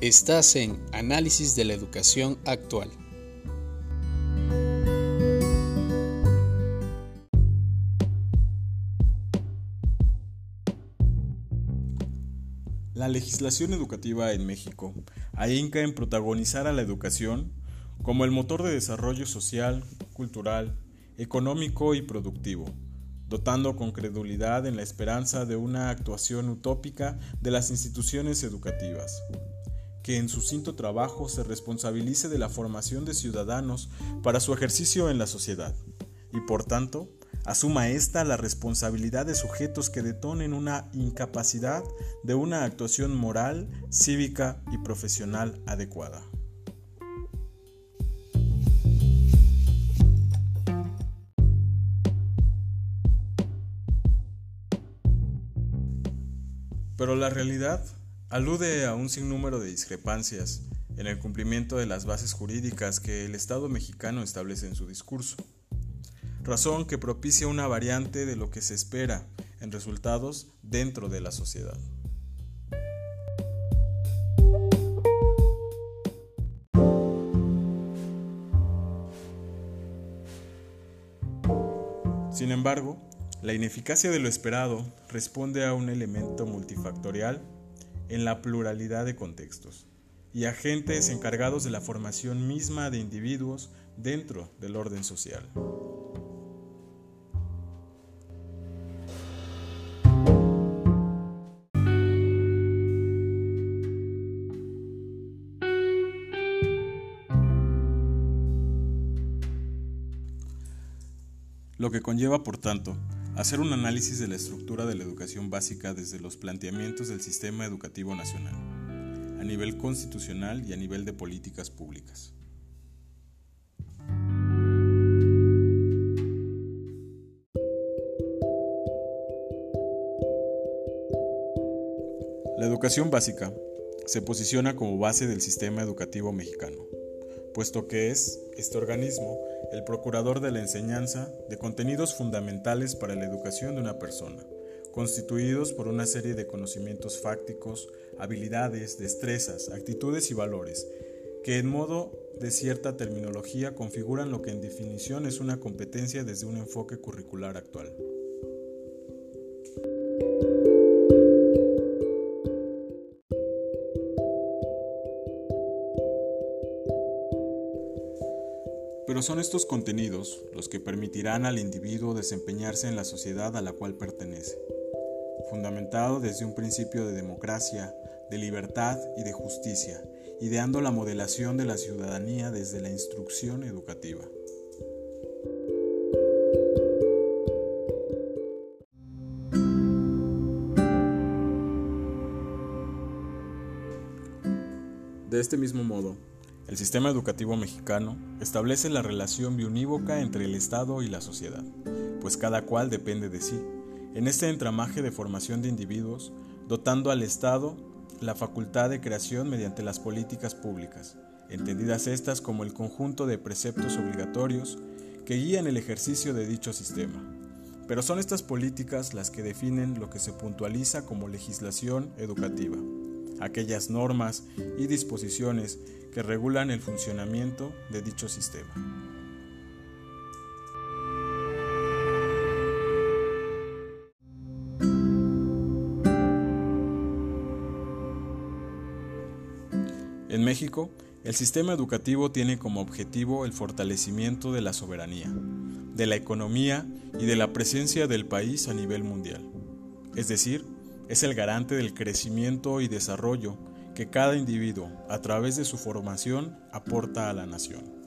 Estás en Análisis de la Educación Actual. La legislación educativa en México ahinca en protagonizar a la educación como el motor de desarrollo social, cultural, económico y productivo, dotando con credulidad en la esperanza de una actuación utópica de las instituciones educativas, que en su cinto trabajo se responsabilice de la formación de ciudadanos para su ejercicio en la sociedad, y por tanto, asuma ésta la responsabilidad de sujetos que detonen una incapacidad de una actuación moral, cívica y profesional adecuada. Pero la realidad alude a un sinnúmero de discrepancias en el cumplimiento de las bases jurídicas que el Estado mexicano establece en su discurso, razón que propicia una variante de lo que se espera en resultados dentro de la sociedad. Sin embargo, la ineficacia de lo esperado responde a un elemento multifactorial en la pluralidad de contextos y agentes encargados de la formación misma de individuos dentro del orden social. Lo que conlleva, por tanto, Hacer un análisis de la estructura de la educación básica desde los planteamientos del sistema educativo nacional, a nivel constitucional y a nivel de políticas públicas. La educación básica se posiciona como base del sistema educativo mexicano, puesto que es este organismo el procurador de la enseñanza de contenidos fundamentales para la educación de una persona, constituidos por una serie de conocimientos fácticos, habilidades, destrezas, actitudes y valores, que en modo de cierta terminología configuran lo que en definición es una competencia desde un enfoque curricular actual. Pero son estos contenidos los que permitirán al individuo desempeñarse en la sociedad a la cual pertenece, fundamentado desde un principio de democracia, de libertad y de justicia, ideando la modelación de la ciudadanía desde la instrucción educativa. De este mismo modo, el sistema educativo mexicano establece la relación biunívoca entre el Estado y la sociedad, pues cada cual depende de sí, en este entramaje de formación de individuos, dotando al Estado la facultad de creación mediante las políticas públicas, entendidas estas como el conjunto de preceptos obligatorios que guían el ejercicio de dicho sistema. Pero son estas políticas las que definen lo que se puntualiza como legislación educativa, aquellas normas y disposiciones que regulan el funcionamiento de dicho sistema. En México, el sistema educativo tiene como objetivo el fortalecimiento de la soberanía, de la economía y de la presencia del país a nivel mundial. Es decir, es el garante del crecimiento y desarrollo que cada individuo, a través de su formación, aporta a la nación.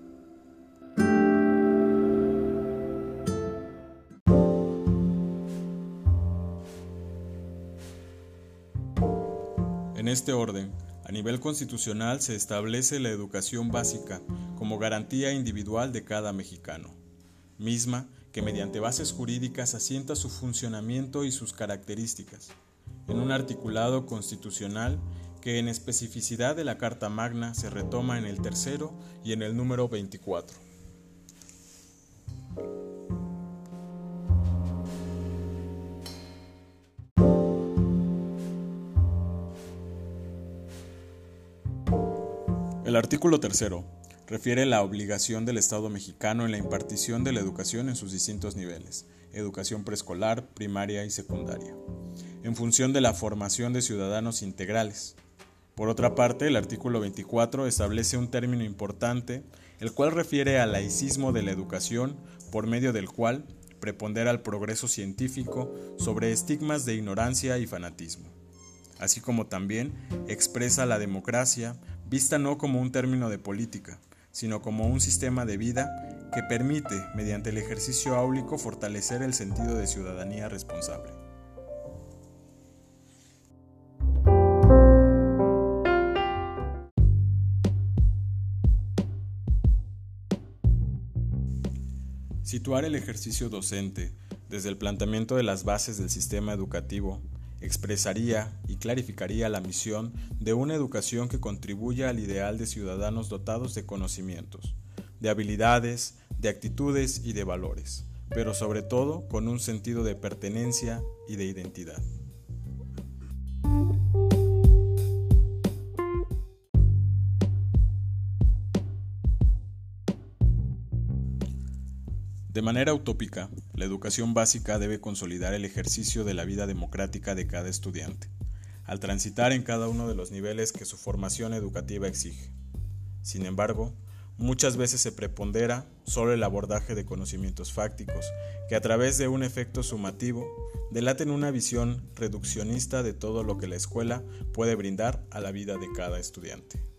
En este orden, a nivel constitucional se establece la educación básica como garantía individual de cada mexicano, misma que mediante bases jurídicas asienta su funcionamiento y sus características, en un articulado constitucional que en especificidad de la Carta Magna se retoma en el tercero y en el número 24. El artículo tercero refiere la obligación del Estado mexicano en la impartición de la educación en sus distintos niveles, educación preescolar, primaria y secundaria, en función de la formación de ciudadanos integrales. Por otra parte, el artículo 24 establece un término importante, el cual refiere al laicismo de la educación, por medio del cual prepondera el progreso científico sobre estigmas de ignorancia y fanatismo, así como también expresa la democracia vista no como un término de política, sino como un sistema de vida que permite, mediante el ejercicio áulico, fortalecer el sentido de ciudadanía responsable. Situar el ejercicio docente desde el planteamiento de las bases del sistema educativo expresaría y clarificaría la misión de una educación que contribuya al ideal de ciudadanos dotados de conocimientos, de habilidades, de actitudes y de valores, pero sobre todo con un sentido de pertenencia y de identidad. De manera utópica, la educación básica debe consolidar el ejercicio de la vida democrática de cada estudiante, al transitar en cada uno de los niveles que su formación educativa exige. Sin embargo, muchas veces se prepondera solo el abordaje de conocimientos fácticos, que a través de un efecto sumativo delaten una visión reduccionista de todo lo que la escuela puede brindar a la vida de cada estudiante.